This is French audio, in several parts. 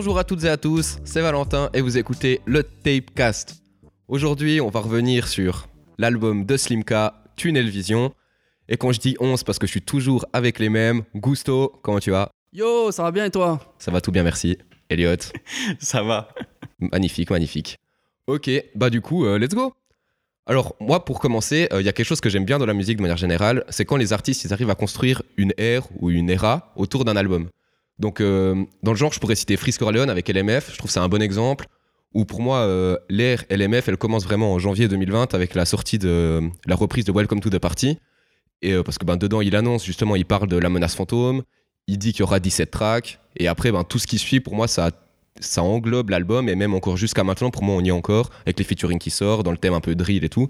Bonjour à toutes et à tous, c'est Valentin et vous écoutez le Tapecast. Aujourd'hui, on va revenir sur l'album de Slimka, Tunnel Vision. Et quand je dis 11, parce que je suis toujours avec les mêmes, Gusto, comment tu vas? Yo, ça va bien et toi? Ça va tout bien, merci. Elliot? Ça va. Magnifique, magnifique. Ok, bah du coup, euh, let's go alors moi, pour commencer, euh, il y a quelque chose que j'aime bien dans la musique de manière générale, c'est quand les artistes ils arrivent à construire une ère ou une era autour d'un album. Donc euh, dans le genre, je pourrais citer Freeze Corleone avec LMF, je trouve c'est un bon exemple. Ou pour moi, euh, l'ère LMF, elle commence vraiment en janvier 2020 avec la sortie de la reprise de Welcome to the Party. Et parce que ben, dedans, il annonce justement, il parle de la menace fantôme, il dit qu'il y aura 17 tracks, et après, ben, tout ce qui suit, pour moi, ça ça englobe l'album et même encore jusqu'à maintenant, pour moi, on y est encore avec les featuring qui sortent, dans le thème un peu drill et tout.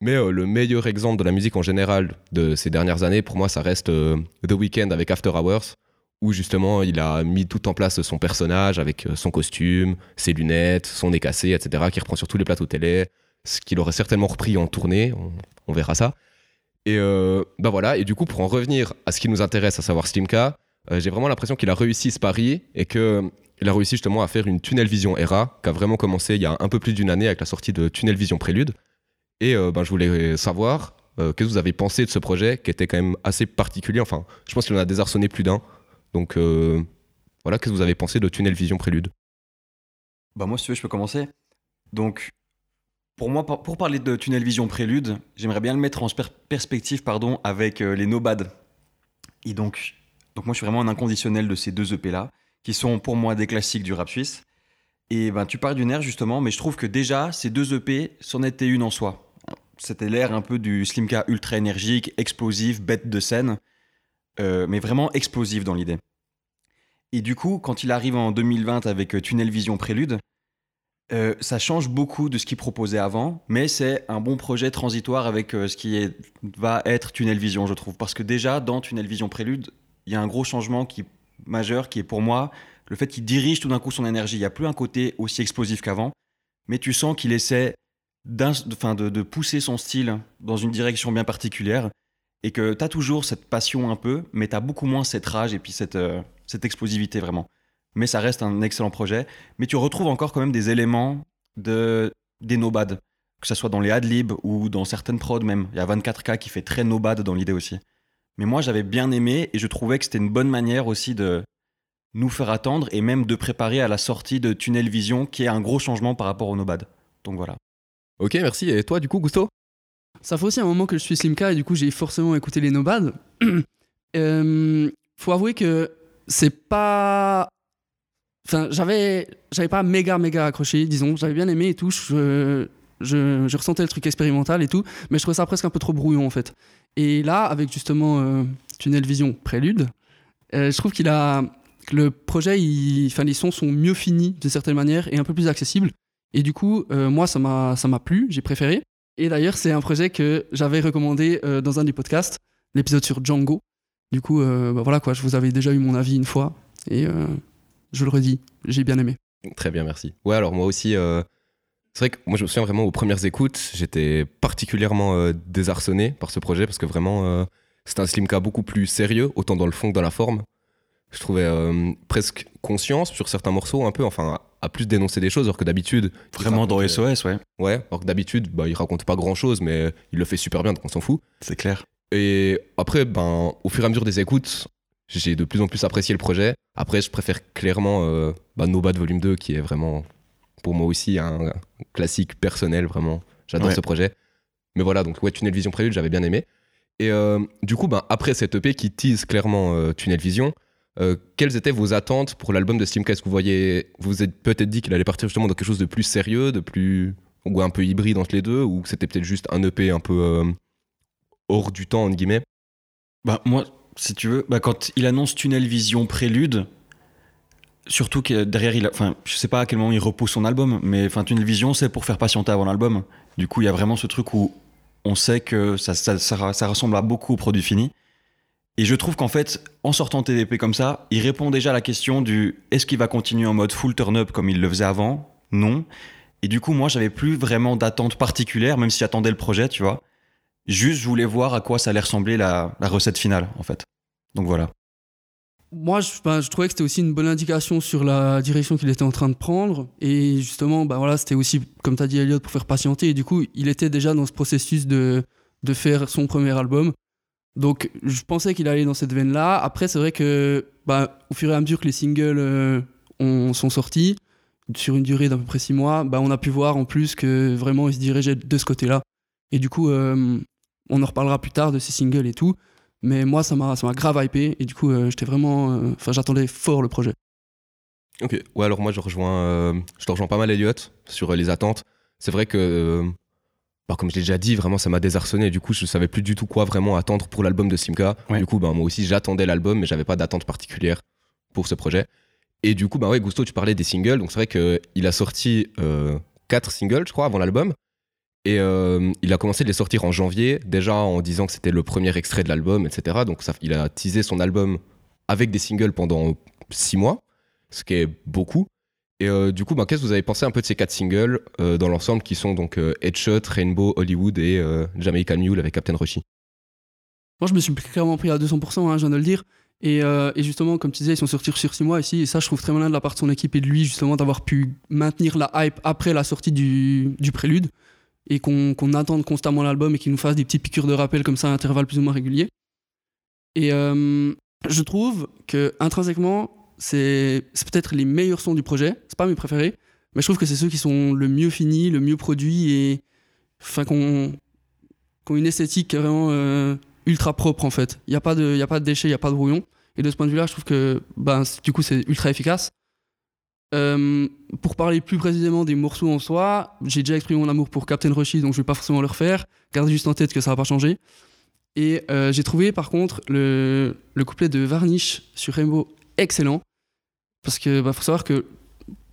Mais euh, le meilleur exemple de la musique en général de ces dernières années, pour moi, ça reste euh, The Weeknd avec After Hours, où justement il a mis tout en place son personnage avec euh, son costume, ses lunettes, son nez cassé, etc., qui reprend sur tous les plateaux télé, ce qu'il aurait certainement repris en tournée, on, verra ça. Et bah voilà, et du coup, pour en revenir à ce qui nous intéresse, à savoir Slimka, j'ai vraiment l'impression qu'il a réussi ce pari et que il a réussi justement à faire une Tunnel Vision Era qui a vraiment commencé il y a un peu plus d'une année avec la sortie de Tunnel Vision Prélude. Et euh, ben, je voulais savoir euh, qu'est-ce que vous avez pensé de ce projet qui était quand même assez particulier. Enfin, je pense qu'il en a désarçonné plus d'un. Donc euh, voilà, qu'est-ce que vous avez pensé de Tunnel Vision Prélude? Bah moi, si tu veux, je peux commencer. Donc, pour moi, pour parler de Tunnel Vision Prélude, j'aimerais bien le mettre en perspective pardon, avec les No Bad. Et donc, donc moi, je suis vraiment un inconditionnel de ces deux EP-là qui sont pour moi des classiques du rap suisse. Et ben, tu parles d'une ère justement, mais je trouve que déjà, ces deux EP c'en étaient une en soi. C'était l'ère un peu du Slimka ultra énergique, explosif, bête de scène, euh, mais vraiment explosif dans l'idée. Et du coup, quand il arrive en 2020 avec euh, Tunnel Vision Prélude, euh, ça change beaucoup de ce qu'il proposait avant, mais c'est un bon projet transitoire avec ce qui va être Tunnel Vision, je trouve. Parce que déjà, dans Tunnel Vision Prélude, il y a un gros changement qui majeur qui est pour moi le fait qu'il dirige tout d'un coup son énergie. Il n'y a plus un côté aussi explosif qu'avant, mais tu sens qu'il essaie de, pousser son style dans une direction bien particulière et que tu as toujours cette passion un peu, mais tu as beaucoup moins cette rage et puis cette, euh, cette explosivité vraiment. Mais ça reste un excellent projet. Mais tu retrouves encore quand même des éléments de, des nobades, que ce soit dans les adlibs ou dans certaines prods même. Il y a 24K qui fait très nobad dans l'idée aussi. Mais moi, j'avais bien aimé et je trouvais que c'était une bonne manière aussi de nous faire attendre et même de préparer à la sortie de Tunnel Vision, qui est un gros changement par rapport au Nobad. Donc voilà. Ok, merci. Et toi, du coup, Gusto? Ça fait aussi un moment que je suis Slimka et du coup, j'ai forcément écouté les Nobad. euh, faut avouer que c'est pas. Enfin, j'avais, j'avais pas méga méga accroché, disons. J'avais bien aimé et tout. Je, je, ressentais le truc expérimental et tout, mais je trouvais ça presque un peu trop brouillon en fait. Et là, avec justement euh, Tunnel Vision Prélude, euh, je trouve qu'il a le projet, enfin les sons sont mieux finis de certaine manière et un peu plus accessibles. Et du coup, euh, moi, ça m'a ça m'a plu, j'ai préféré. Et d'ailleurs, c'est un projet que j'avais recommandé dans un des podcasts, l'épisode sur Django. Du coup, bah voilà quoi, je vous avais déjà eu mon avis une fois et je le redis, j'ai bien aimé. Très bien, merci. Ouais, alors moi aussi, c'est vrai que moi je me souviens vraiment aux premières écoutes, j'étais particulièrement euh, désarçonné par ce projet parce que vraiment euh, c'est un Slimka beaucoup plus sérieux, autant dans le fond que dans la forme. Je trouvais euh, presque conscience sur certains morceaux un peu, enfin à plus dénoncer des choses alors que d'habitude... Vraiment dans SOS, ouais. Ouais, alors que d'habitude bah, il raconte pas grand chose mais il le fait super bien donc on s'en fout. C'est clair. Et après, ben, au fur et à mesure des écoutes, j'ai de plus en plus apprécié le projet. Après, je préfère clairement bah, No Bad Volume 2 qui est vraiment pour moi aussi un classique personnel, vraiment. J'adore ce projet. Mais voilà, donc ouais, Tunnel Vision Prélude, j'avais bien aimé. Et euh, du coup, ben, après cette EP qui tease clairement euh, Tunnel Vision, euh, quelles étaient vos attentes pour l'album de Steam Est-ce que vous voyez, vous vous êtes peut-être dit qu'il allait partir justement dans quelque chose de plus sérieux, de plus ou un peu hybride entre les deux, ou c'était peut-être juste un EP un peu hors du temps entre guillemets? Bah moi, si tu veux, bah, quand il annonce Tunnel Vision Prélude, Surtout que derrière, il enfin, je sais pas à quel moment il repousse son album, mais enfin, une Vision, c'est pour faire patienter avant l'album. Du coup, il y a vraiment ce truc où on sait que ça, ça, ressemble à beaucoup au produit fini. Et je trouve qu'en fait, en sortant TDP comme ça, il répond déjà à la question du est-ce qu'il va continuer en mode full turn-up comme il le faisait avant? Non. Et du coup, moi, j'avais plus vraiment d'attente particulière, même si j'attendais le projet, tu vois. Juste, je voulais voir à quoi ça allait ressembler la, recette finale, en fait. Donc voilà. moi, je, ben, je trouvais que c'était aussi une bonne indication sur la direction qu'il était en train de prendre. Et justement, ben voilà, c'était aussi, comme tu as dit, Elliot, pour faire patienter. Et du coup, il était déjà dans ce processus de faire son premier album. Donc, je pensais qu'il allait dans cette veine-là. Après, c'est vrai que, ben, au fur et à mesure que les singles euh, ont, sont sortis, sur une durée d'à peu près six mois, ben, on a pu voir en plus que vraiment il se dirigeait de ce côté-là. Et du coup, euh, on en reparlera plus tard de ces singles et tout. Mais moi, ça m'a, grave hypé. Et du coup, euh, j'étais vraiment. Enfin, j'attendais fort le projet. Ok, ouais, alors moi je rejoins, je te rejoins pas mal, Elliot, sur les attentes. C'est vrai que, bah, comme je l'ai déjà dit, vraiment ça m'a désarçonné. Du coup, je savais plus du tout quoi vraiment attendre pour l'album de Simca. Ouais. Du coup, bah, moi aussi j'attendais l'album, mais j'avais pas d'attente particulière pour ce projet. Et du coup, bah ouais, Gusto, tu parlais des singles. Donc c'est vrai qu'il a sorti euh, quatre singles, je crois, avant l'album. Et euh, il a commencé de les sortir en janvier, déjà en disant que c'était le premier extrait de l'album, etc. Donc ça, il a teasé son album avec des singles pendant six mois, ce qui est beaucoup. Et euh, du coup, bah, qu'est-ce que vous avez pensé un peu de ces quatre singles euh, dans l'ensemble qui sont donc euh, Headshot, Rainbow, Hollywood et Jamaican Mule avec Captain Roshi? Moi, je me suis clairement pris à 200%, hein, je viens de le dire. Et, justement, comme tu disais, ils sont sortis sur six mois ici. Et ça, je trouve très malin de la part de son équipe et de lui, justement, d'avoir pu maintenir la hype après la sortie du, prélude. Et qu'on attende constamment l'album et qu'il nous fasse des petites piqûres de rappel comme ça à intervalles plus ou moins réguliers. Et je trouve que intrinsèquement, c'est peut-être les meilleurs sons du projet. C'est pas mes préférés, mais je trouve que c'est ceux qui sont le mieux finis, le mieux produits et enfin qu'on qu'on une esthétique vraiment euh, ultra propre en fait. Il n'y a, pas de- y a pas de déchets, il n'y a pas de brouillon. Et de ce point de vue-là, je trouve que ben, du coup, c'est ultra efficace. Euh, pour parler plus précisément des morceaux en soi, j'ai déjà exprimé mon amour pour Captain Roshi, donc je vais pas forcément le refaire. Gardez juste en tête que ça va pas changer. Et euh, j'ai trouvé par contre le, le couplet de Varnish sur Rainbow excellent. Parce que bah, faut savoir que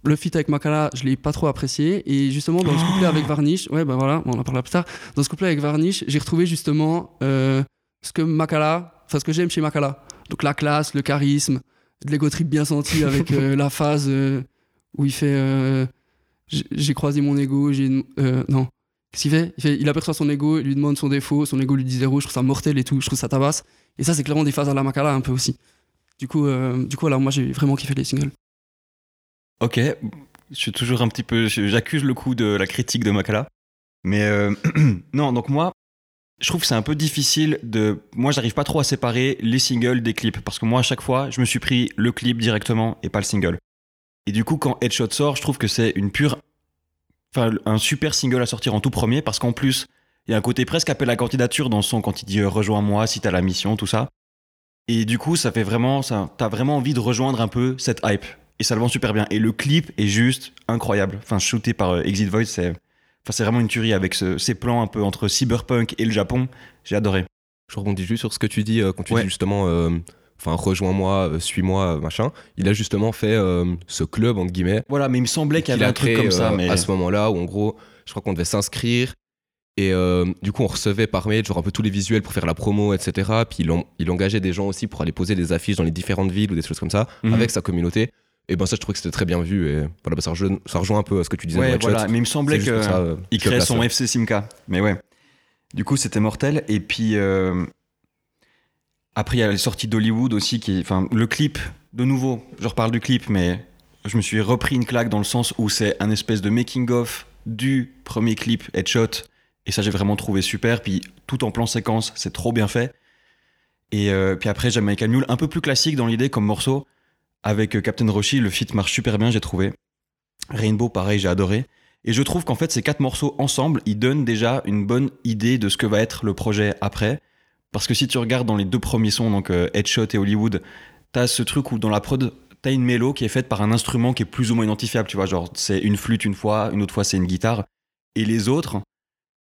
le feat avec Makala, je l'ai pas trop apprécié. Et justement, dans ce couplet avec Varnish, ouais, bah voilà, on en parlera plus tard. Dans ce couplet avec Varnish, j'ai retrouvé justement euh, ce que Makala, enfin ce que j'aime chez Makala. Donc la classe, le charisme, de l'ego trip bien senti avec euh, la phase euh, où il fait J'ai croisé mon ego, j'ai. non. Qu'est-ce qu'il fait? Il, fait il aperçoit son ego, il lui demande son défaut, son ego lui dit zéro, je trouve ça mortel et tout, je trouve ça tabasse. Et ça, c'est clairement des phases à la Makala un peu aussi. Du coup, euh, du coup alors moi j'ai vraiment kiffé les singles. Ok, je suis toujours un petit peu. J'accuse le coup de la critique de Makala. Mais euh, non, donc moi, je trouve que c'est un peu difficile de. Moi, j'arrive pas trop à séparer les singles des clips. Parce que moi, à chaque fois, je me suis pris le clip directement et pas le single. Et du coup, quand Headshot sort, je trouve que c'est une pure. Enfin, un super single à sortir en tout premier. Parce qu'en plus, il y a un côté presque appel à candidature dans le son quand il dit euh, rejoins-moi si t'as la mission, tout ça. Et du coup, ça fait vraiment. ça T'as vraiment envie de rejoindre un peu cette hype et ça le vend super bien. Et le clip est juste incroyable. Enfin, shooté par euh, Exit Voice, c'est, enfin, c'est vraiment une tuerie avec ce- ces plans un peu entre cyberpunk et le Japon. J'ai adoré. Je rebondis juste sur ce que tu dis euh, quand tu Ouais. dis justement, euh, enfin, rejoins-moi, euh, suis-moi, machin. Il a justement fait ce club, entre guillemets, Voilà, mais il me semblait qu'il y avait un truc comme ça. Mais à ce moment-là où en gros je crois qu'on devait s'inscrire et euh, du coup on recevait par mail genre un peu tous les visuels pour faire la promo etc puis il, en- il engageait des gens aussi pour aller poser des affiches dans les différentes villes ou des choses comme ça Mhm. avec sa communauté et ben ça je trouvais que c'était très bien vu et voilà bah, ça, rejoint, ça rejoint un peu à ce que tu disais ouais, voilà. Mais il me semblait ça, euh, créait son. FC Simca. Mais ouais. Du coup, c'était mortel. Et puis euh, après, il y a les sorties d'Hollywood aussi, qui, enfin, le clip. De nouveau, je reparle du clip, mais je me suis repris une claque dans le sens où c'est un espèce de making of du premier clip Headshot. Et ça, j'ai vraiment trouvé super. Puis tout en plan séquence, c'est trop bien fait. Et euh, puis après, Jamaican Mule, un peu plus classique dans l'idée comme morceau. Avec euh, Captain Roshi, le feat marche super bien, j'ai trouvé. Rainbow, pareil, j'ai adoré. Et je trouve qu'en fait, ces quatre morceaux ensemble, ils donnent déjà une bonne idée de ce que va être le projet après. Parce que si tu regardes dans les deux premiers sons, donc euh, Headshot et Hollywood, t'as ce truc où dans la prod, t'as une mélo qui est faite par un instrument qui est plus ou moins identifiable, tu vois, genre c'est une flûte une fois, une autre fois c'est une guitare. Et les autres,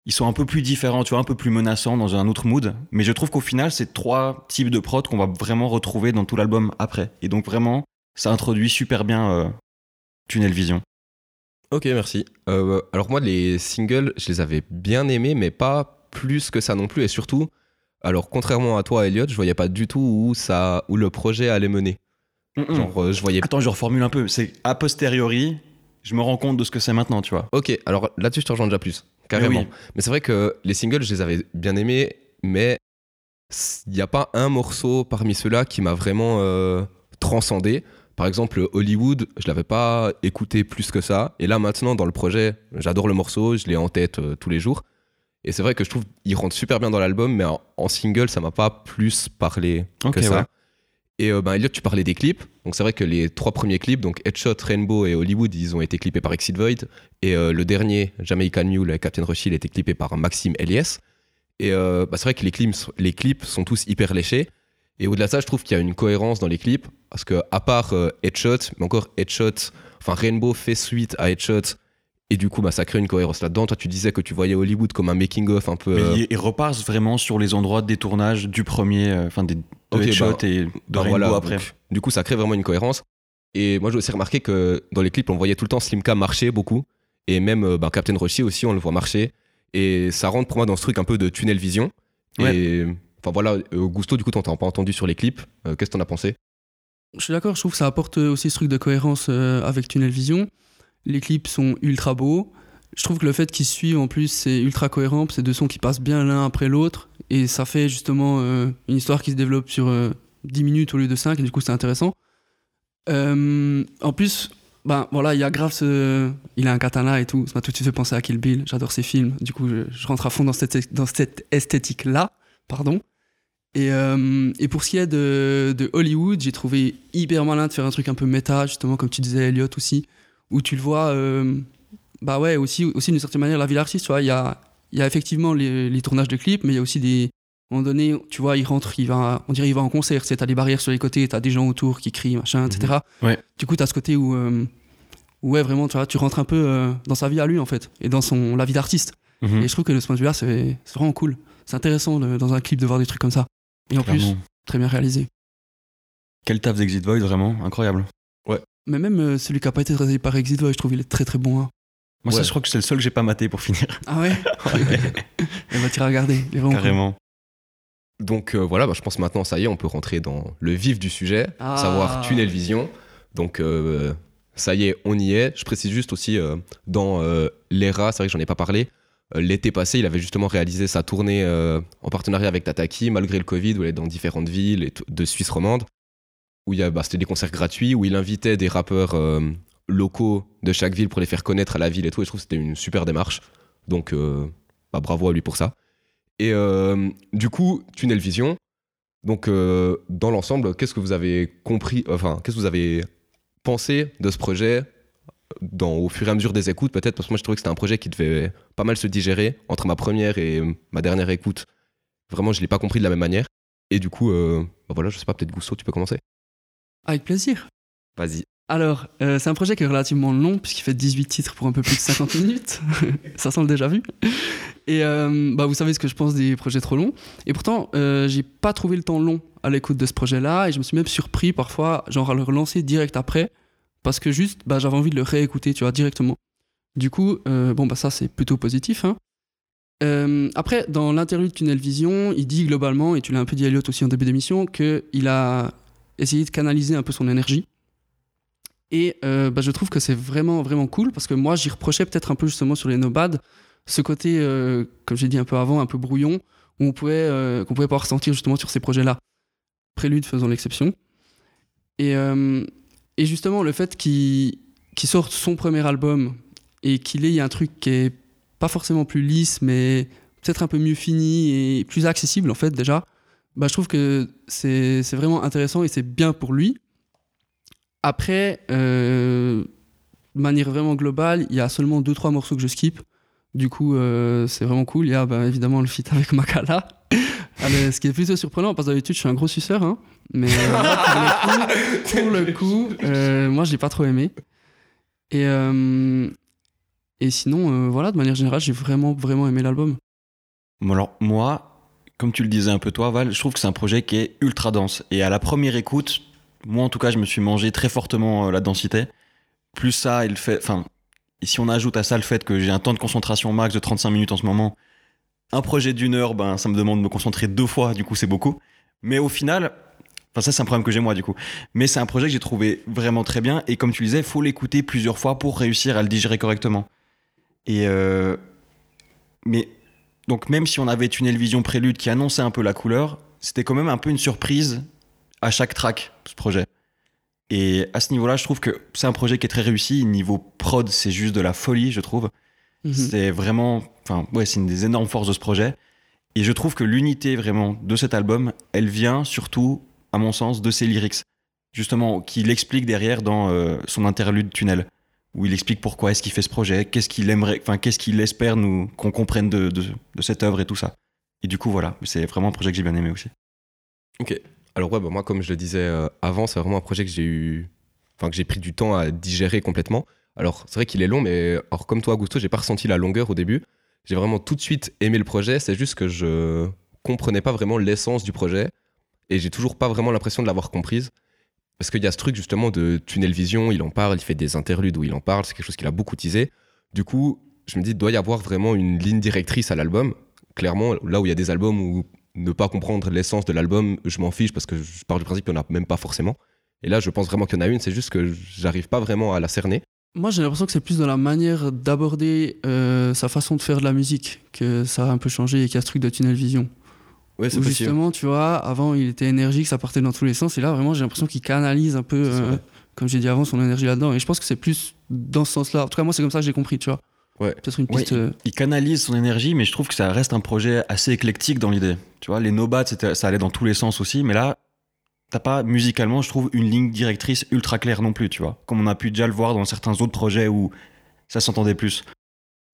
ils sont un peu plus différents, tu vois, un peu plus menaçants dans un autre mood. Mais je trouve qu'au final, c'est trois types de prod qu'on va vraiment retrouver dans tout l'album après. Et donc vraiment, ça introduit super bien euh, Tunnel Vision. ok merci Euh, alors moi les singles je les avais bien aimés mais pas plus que ça non plus et surtout alors contrairement à toi Elliot je voyais pas du tout où ça où le projet allait mener genre euh, je voyais Attends, je reformule un peu. C'est a posteriori, je me rends compte de ce que c'est maintenant, tu vois. Ok, alors là-dessus, je te rejoins déjà plus, carrément. Mais c'est vrai que les singles, je les avais bien aimés, mais il n'y a pas un morceau parmi ceux-là qui m'a vraiment euh, transcender. Par exemple, Hollywood, je l'avais pas écouté plus que ça. Et là, maintenant, dans le projet, j'adore le morceau, je l'ai en tête euh, tous les jours. Et c'est vrai que je trouve qu'il rentre super bien dans l'album, mais en, en single, ça m'a pas plus parlé que ça. ouais. Et euh, ben, Elliot, tu parlais des clips. Donc c'est vrai que les trois premiers clips, donc Headshot, Rainbow et Hollywood, ils ont été clippés par Exit Void. Et euh, le dernier, Jamaican Mule avec Captain Rush, il a été clippé par Maxime Elias. Et euh, bah, c'est vrai que les clips, les clips sont tous hyper léchés. Et au-delà de ça, je trouve qu'il y a une cohérence dans les clips. Parce que à part euh, Headshot, mais encore Headshot, enfin Rainbow fait suite à Headshot. Et du coup, bah, ça crée une cohérence là-dedans. Toi, tu disais que tu voyais Hollywood comme un making-of un peu. Mais euh, il, vraiment sur les endroits des tournages du premier, euh, enfin des de Ok, Headshot bah, et de Bah Rainbow voilà, après. donc, du coup, ça crée vraiment une cohérence. Et moi, j'ai aussi remarqué que dans les clips, on voyait tout le temps Slimka marcher beaucoup. Et même euh, bah, Captain Roshi aussi, on le voit marcher. Et ça rentre pour moi dans ce truc un peu de tunnel vision. Ouais. Et enfin voilà, euh, Gusto, du coup, t'en t'as pas entendu sur les clips. Euh, Qu'est-ce que t'en as pensé? Je suis d'accord, je trouve que ça apporte aussi ce truc de cohérence euh, avec Tunnel Vision. Les clips sont ultra beaux. Je trouve que le fait qu'ils suivent en plus, c'est ultra cohérent. C'est deux sons qui passent bien l'un après l'autre. Et ça fait justement euh, une histoire qui se développe sur euh, 10 minutes au lieu de 5. Et du coup, c'est intéressant. Euh, en plus, ben voilà, il y a grave ce. Il a un katana et tout. Ça m'a tout de suite fait penser à Kill Bill. J'adore ses films. Du coup, je, rentre à fond dans cette, dans cette esthétique-là. Pardon. Et, euh, et pour ce qui est de, de Hollywood, j'ai trouvé hyper malin de faire un truc un peu méta, justement, comme tu disais, Elliot aussi, où tu le vois, bah ouais, aussi, aussi d'une certaine manière, la vie d'artiste, tu vois, il y a, il y a effectivement les, les tournages de clips, mais il y a aussi des. À un moment donné, tu vois, il rentre, il va, on dirait il va en concert, tu sais, t'as des barrières sur les côtés, t'as des gens autour qui crient, machin, etc. Ouais. Du coup, t'as ce côté où, euh, ouais, vraiment, tu vois, tu rentres un peu euh, dans sa vie à lui, en fait, et dans son, la vie d'artiste. Mhm. Et je trouve que de ce point de vue-là, c'est vraiment cool. C'est intéressant de- dans un clip de voir des trucs comme ça. Et en plus, très bien réalisé. Quel taf d'Exit Void, vraiment incroyable. Mais même euh, celui qui a pas été réalisé par Exit Voice, je trouve il est très très bon. hein. Moi, ça, Ouais. je crois que c'est le seul que j'ai pas maté pour finir. Ah ouais Eh ben, tu iras regarder. Il est vraiment cool. Carrément. Donc euh, voilà, bah, je pense maintenant, ça y est, on peut rentrer dans le vif du sujet, Ah. savoir Tunnel Vision. Donc euh, ça y est, on y est. Je précise juste aussi, euh, dans euh, l'ERA, c'est vrai que j'en ai pas parlé, euh, l'été passé, il avait justement réalisé sa tournée euh, en partenariat avec Tataki, malgré le Covid, où il est dans différentes villes et de Suisse romande, où il y a, bah, c'était des concerts gratuits, où il invitait des rappeurs euh, locaux de chaque ville pour les faire connaître à la ville et tout. Et je trouve que c'était une super démarche. Donc euh, bah, bravo à lui pour ça. Et euh, du coup, Tunnel Vision. Donc, euh, dans l'ensemble, qu'est-ce que vous avez compris, enfin, qu'est-ce que vous avez pensé de ce projet dans, au fur et à mesure des écoutes, peut-être? Parce que moi, je trouvais que c'était un projet qui devait pas mal se digérer entre ma première et ma dernière écoute. Vraiment, je l'ai pas compris de la même manière. Et du coup, bah voilà, je sais pas, peut-être Gusto, tu peux commencer Avec plaisir. Vas-y. Alors, euh, c'est un projet qui est relativement long, puisqu'il fait 18 titres pour un peu plus de 50 minutes. Ça sent le déjà vu. Et euh, bah, vous savez ce que je pense des projets trop longs. Et pourtant, euh, j'ai pas trouvé le temps long à l'écoute de ce projet-là. Et je me suis même surpris parfois, genre à le relancer direct après. Parce que juste, bah, j'avais envie de le réécouter, tu vois, directement. Du coup, euh, bon, bah, ça, c'est plutôt positif. hein. Euh, après, dans l'interlude Tunnel Vision, il dit globalement, et tu l'as un peu dit Elliot aussi en début d'émission, qu'il a essayé de canaliser un peu son énergie. Et euh, bah, je trouve que c'est vraiment, vraiment cool parce que moi, j'y reprochais peut-être un peu justement sur les Nobad, ce côté, euh, comme j'ai dit un peu avant, un peu brouillon, où on pouvait, euh, qu'on pouvait pas ressentir justement sur ces projets-là. Prélude faisant l'exception. Et, et justement, le fait qu'il sorte son premier album et qu'il ait un truc qui est pas forcément plus lisse, mais peut-être un peu mieux fini et plus accessible en fait déjà, bah, je trouve que c'est vraiment intéressant et c'est bien pour lui. Après, euh, de manière vraiment globale, il y a seulement 2-3 morceaux que je skip. Du coup, euh, c'est vraiment cool. Il y a bah, évidemment le feat avec Makala. Allez, ce qui est plutôt surprenant, parce que d'habitude, je suis un gros suceur. hein. Mais euh, là, pour le coup, pour le coup, euh, moi, je l'ai pas trop aimé. Et, euh, et sinon, euh, voilà, de manière générale, j'ai vraiment, vraiment aimé l'album. Bon, alors, moi, comme tu le disais un peu toi, Val, je trouve que c'est un projet qui est ultra dense. Et à la première écoute, moi en tout cas, je me suis mangé très fortement euh, la densité. Plus ça, et le fait. Enfin, si on ajoute à ça le fait que j'ai un temps de concentration max de 35 minutes en ce moment, un projet d'une heure, ben, ça me demande de me concentrer deux fois, du coup, c'est beaucoup. Mais au final. Enfin, ça, c'est un problème que j'ai moi, du coup. Mais c'est un projet que j'ai trouvé vraiment très bien. Et comme tu disais, il faut l'écouter plusieurs fois pour réussir à le digérer correctement. Et. euh, Mais donc même si on avait Tunnel Vision Prélude qui annonçait un peu la couleur, c'était quand même un peu une surprise à chaque track, ce projet. Et à ce niveau-là, je trouve que c'est un projet qui est très réussi. Niveau prod, c'est juste de la folie, je trouve. Mhm. C'est vraiment, enfin, ouais, c'est une des énormes forces de ce projet. Et je trouve que l'unité vraiment de cet album, elle vient surtout, à mon sens, de ses lyrics. Justement, qu'il explique derrière dans euh, son interlude tunnel, où il explique pourquoi est-ce qu'il fait ce projet, qu'est-ce qu'il aimerait, enfin, qu'est-ce qu'il espère nous qu'on comprenne de, de, de cette œuvre et tout ça. Et du coup, voilà, c'est vraiment un projet que j'ai bien aimé aussi. Ok. Alors ouais, bah, moi comme je le disais euh, avant, c'est vraiment un projet que j'ai eu, enfin que j'ai pris du temps à digérer complètement. Alors c'est vrai qu'il est long, mais alors comme toi, Augusto, j'ai pas ressenti la longueur au début. J'ai vraiment tout de suite aimé le projet. C'est juste que je comprenais pas vraiment l'essence du projet et j'ai toujours pas vraiment l'impression de l'avoir comprise. Parce qu'il y a ce truc justement de tunnel vision, il en parle, il fait des interludes où il en parle, c'est quelque chose qu'il a beaucoup teasé. Du coup, je me dis, il doit y avoir vraiment une ligne directrice à l'album. Clairement, là où il y a des albums où ne pas comprendre l'essence de l'album, je m'en fiche parce que je pars du principe qu'il n'y en a même pas forcément. Et là, je pense vraiment qu'il y en a une, c'est juste que j'arrive pas vraiment à la cerner. Moi, j'ai l'impression que c'est plus dans la manière d'aborder euh, sa façon de faire de la musique que ça a un peu changé et qu'il y a ce truc de tunnel vision. Ouais, Où justement, tu vois, avant, il était énergique, ça partait dans tous les sens. Et là, vraiment, j'ai l'impression qu'il canalise un peu, C'est euh, comme j'ai dit avant, son énergie là-dedans. Et je pense que c'est plus dans ce sens-là. En tout cas, moi, c'est comme ça que j'ai compris, tu vois. Ouais. Peut-être une piste. euh, il canalise son énergie, mais je trouve que ça reste un projet assez éclectique dans l'idée. Tu vois, les no-bats, ça allait dans tous les sens aussi, mais là, t'as pas musicalement, je trouve, une ligne directrice ultra claire non plus, tu vois. Comme on a pu déjà le voir dans certains autres projets où ça s'entendait plus.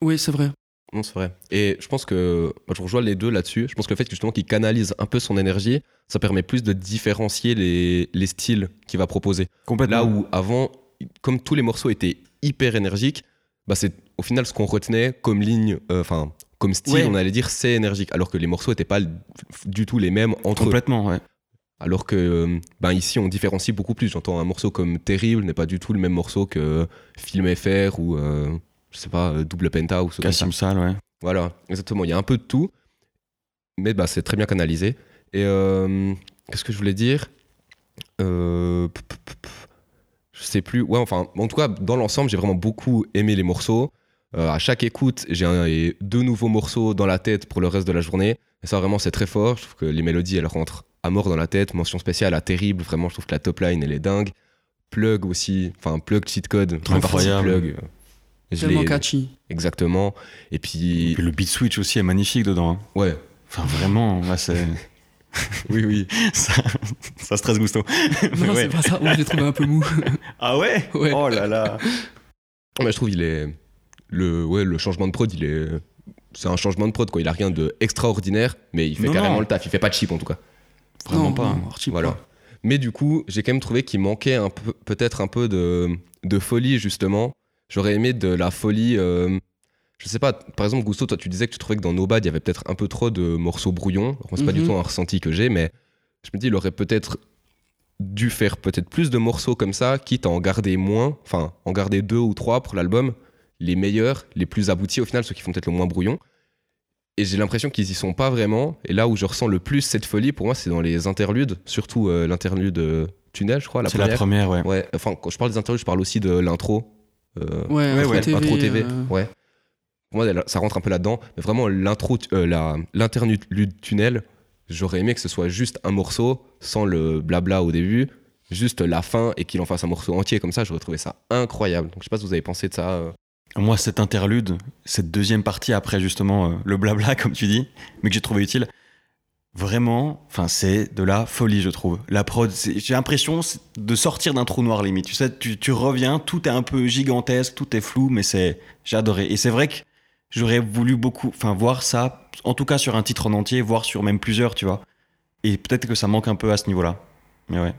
Oui, c'est vrai. Non, c'est vrai. Et je pense que moi, je rejoins les deux là-dessus. Je pense que le fait justement qu'il canalise un peu son énergie, ça permet plus de différencier les, les styles qu'il va proposer. Complètement. Là où avant, comme tous les morceaux étaient hyper énergiques, bah c'est au final ce qu'on retenait comme ligne, euh, enfin comme style, Ouais. on allait dire c'est énergique, alors que les morceaux n'étaient pas du tout les mêmes entre eux. Complètement, ouais. Alors que euh, ben ici on différencie beaucoup plus. J'entends un morceau comme Terrible n'est pas du tout le même morceau que Film FR ou euh, je sais pas euh, Double Penta ou ce. Cassim Sal, ouais. Voilà, exactement. Il y a un peu de tout, mais bah, c'est très bien canalisé. Et euh, qu'est-ce que je voulais dire? Euh, Je sais plus. Ouais, enfin, en tout cas, dans l'ensemble, j'ai vraiment beaucoup aimé les morceaux. Euh, à chaque écoute, j'ai deux nouveaux morceaux dans la tête pour le reste de la journée. Et ça, vraiment, c'est très fort. Je trouve que les mélodies, elles rentrent à mort dans la tête. Mention spéciale à Terrible. Vraiment, je trouve que la top line, elle est dingue. Plug aussi. Enfin, Plug Cheat Code. Incroyable. Plug. Tellement catchy. Exactement. Et Et puis, puis le beat switch aussi est magnifique dedans. hein. ouais. Enfin, vraiment, là, c'est. Oui, oui. ça, ça stresse Gusto. Non, Ouais. c'est pas ça. Moi, je l'ai trouvé un peu mou. Ah ouais, Ouais. Oh là là Mais je trouve il est le ouais le changement de prod il est c'est un changement de prod quoi il a rien de extraordinaire mais il fait Non, carrément non. le taf il fait pas de cheap en tout cas Vraiment Non, pas. hein. voilà pas. mais du coup j'ai quand même trouvé qu'il manquait un peu peut-être un peu de de folie justement j'aurais aimé de la folie euh, je sais pas par exemple Gusto toi tu disais que tu trouvais que dans No Bad il y avait peut-être un peu trop de morceaux brouillons moi, c'est pas du Mhm. tout un ressenti que j'ai mais je me dis il aurait peut-être dû faire peut-être plus de morceaux comme ça quitte à en garder moins enfin en garder deux ou trois pour l'album les meilleurs, les plus aboutis au final, ceux qui font peut-être le moins brouillon. Et j'ai l'impression qu'ils y sont pas vraiment. Et là où je ressens le plus cette folie, pour moi, c'est dans les interludes, surtout euh, l'interlude euh, tunnel, je crois, C'est la première. ouais. Ouais, enfin, quand je parle des interludes, je parle aussi de l'intro. Euh, Ouais, Ouais, intro ouais, TV. intro TV, euh, ouais. Pour moi, ça rentre un peu là-dedans. Mais vraiment, l'intro, euh, la- l'interlude tunnel, j'aurais aimé que ce soit juste un morceau, sans le blabla au début, juste la fin et qu'il en fasse un morceau entier comme ça. J'aurais trouvé ça incroyable. Donc, je sais pas si vous avez pensé de ça. Moi, cet interlude, cette deuxième partie après justement euh, le blabla, comme tu dis, mais que j'ai trouvé utile, vraiment, c'est de la folie, je trouve. La prod, j'ai l'impression de sortir d'un trou noir limite. Tu sais, tu, tu reviens, tout est un peu gigantesque, tout est flou, mais c'est, j'ai adoré. Et c'est vrai que j'aurais voulu beaucoup, enfin, voir ça, en tout cas sur un titre en entier, voire sur même plusieurs, tu vois. Et peut-être que ça manque un peu à ce niveau-là. Mais ouais.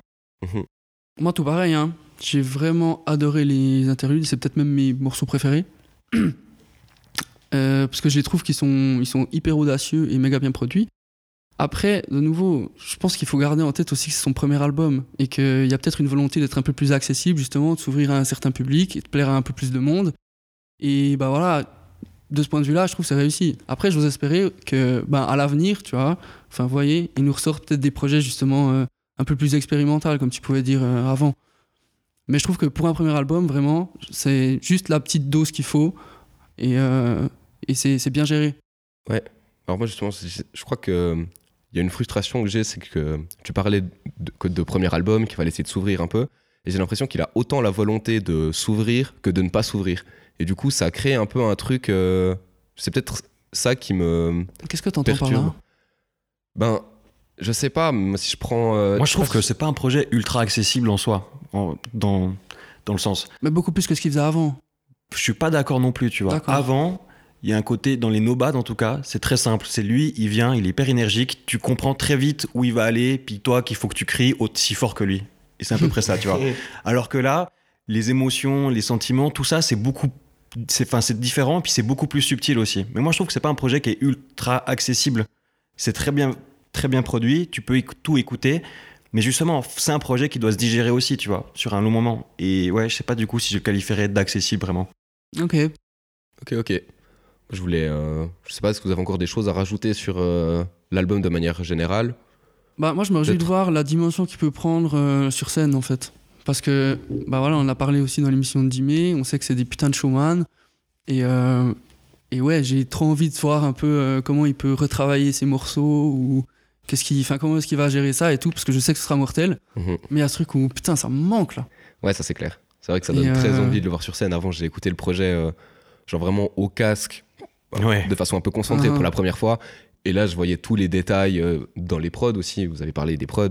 Moi, tout pareil. Hein. J'ai vraiment adoré les interludes. C'est peut-être même mes morceaux préférés. Euh, parce que je les trouve qu'ils sont, ils sont hyper audacieux et méga bien produits. Après, de nouveau, je pense qu'il faut garder en tête aussi que c'est son premier album et qu'il y a peut-être une volonté d'être un peu plus accessible, justement, de s'ouvrir à un certain public et de plaire à un peu plus de monde. Et bah voilà, de ce point de vue-là, je trouve que c'est réussi. Après, j'ose espérer que, ben, à l'avenir, tu vois, enfin, voyez, il nous ressort peut-être des projets justement euh, un peu plus expérimental, comme tu pouvais dire euh, avant. Mais je trouve que pour un premier album, vraiment, c'est juste la petite dose qu'il faut et, euh, et c'est bien géré. Alors moi justement, je crois que il y a une frustration que j'ai, c'est que tu parlais de, que de premier album, qu'il fallait essayer de s'ouvrir un peu. Et j'ai l'impression qu'il a autant la volonté de s'ouvrir que de ne pas s'ouvrir. Et du coup, ça crée un peu un truc. euh, c'est peut-être ça qui me Qu'est-ce que t'entends par là? Ben, je sais pas, si je prends. euh, Moi, je trouve que c'est pas un projet ultra accessible en soi, en- dans, dans le sens. Mais beaucoup plus que ce qu'il faisait avant. Je suis pas d'accord non plus, tu vois. D'accord. Avant, il y a un côté, dans les nobads en tout cas, c'est très simple. C'est lui, il vient, il est hyper énergique, tu comprends très vite où il va aller, puis toi, qu'il faut que tu cries aussi fort que lui. Et c'est à peu près ça, tu vois. Alors que là, les émotions, les sentiments, tout ça, c'est beaucoup. C'est enfin, c'est différent, puis c'est beaucoup plus subtil aussi. Mais moi, je trouve que c'est pas un projet qui est ultra accessible. C'est très bien, très bien produit, tu peux tout écouter. Mais justement, c'est un projet qui doit se digérer aussi, tu vois, sur un long moment. Et ouais, je sais pas du coup si je le qualifierais d'accessible vraiment. Ok. Ok, ok. Je voulais. euh, je sais pas, est-ce que vous avez encore des choses à rajouter sur euh, l'album de manière générale? Bah, moi, je me réjouis de voir la dimension qu'il peut prendre euh, sur scène, en fait. Parce que, bah voilà, on en a parlé aussi dans l'émission de Dimé. On sait que c'est des putains de showman. Et, euh, et ouais, j'ai trop envie de voir un peu euh, comment il peut retravailler ses morceaux ou qu'est-ce qu'il, enfin, comment est-ce qu'il va gérer ça et tout. Parce que je sais que ce sera mortel. Mhm. Mais il y a ce truc où, putain, ça me manque là. Ouais, ça c'est clair. C'est vrai que ça Et, donne très euh, envie de le voir sur scène. Avant, j'ai écouté le projet, euh, genre vraiment au casque, Ouais. de façon un peu concentrée Ah. pour la première fois. Et là, je voyais tous les détails euh, dans les prods aussi. Vous avez parlé des prods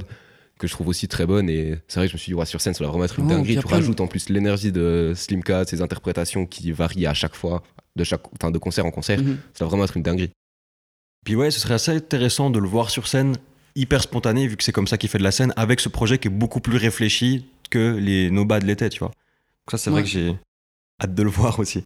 que je trouve aussi très bonnes. Et c'est vrai que je me suis dit, ouais, sur scène, ça va vraiment être une Oh, dinguerie. Tu rajoutes en plus l'énergie de Slimka, ses interprétations qui varient à chaque fois, de, chaque, enfin, de concert en concert. Mhm. Ça va vraiment être une dinguerie. Puis ouais, ce serait assez intéressant de le voir sur scène, hyper spontané, vu que c'est comme ça qu'il fait de la scène, avec ce projet qui est beaucoup plus réfléchi que les Nobads l'étaient, tu vois. Donc ça, c'est vrai que j'ai hâte de le voir aussi.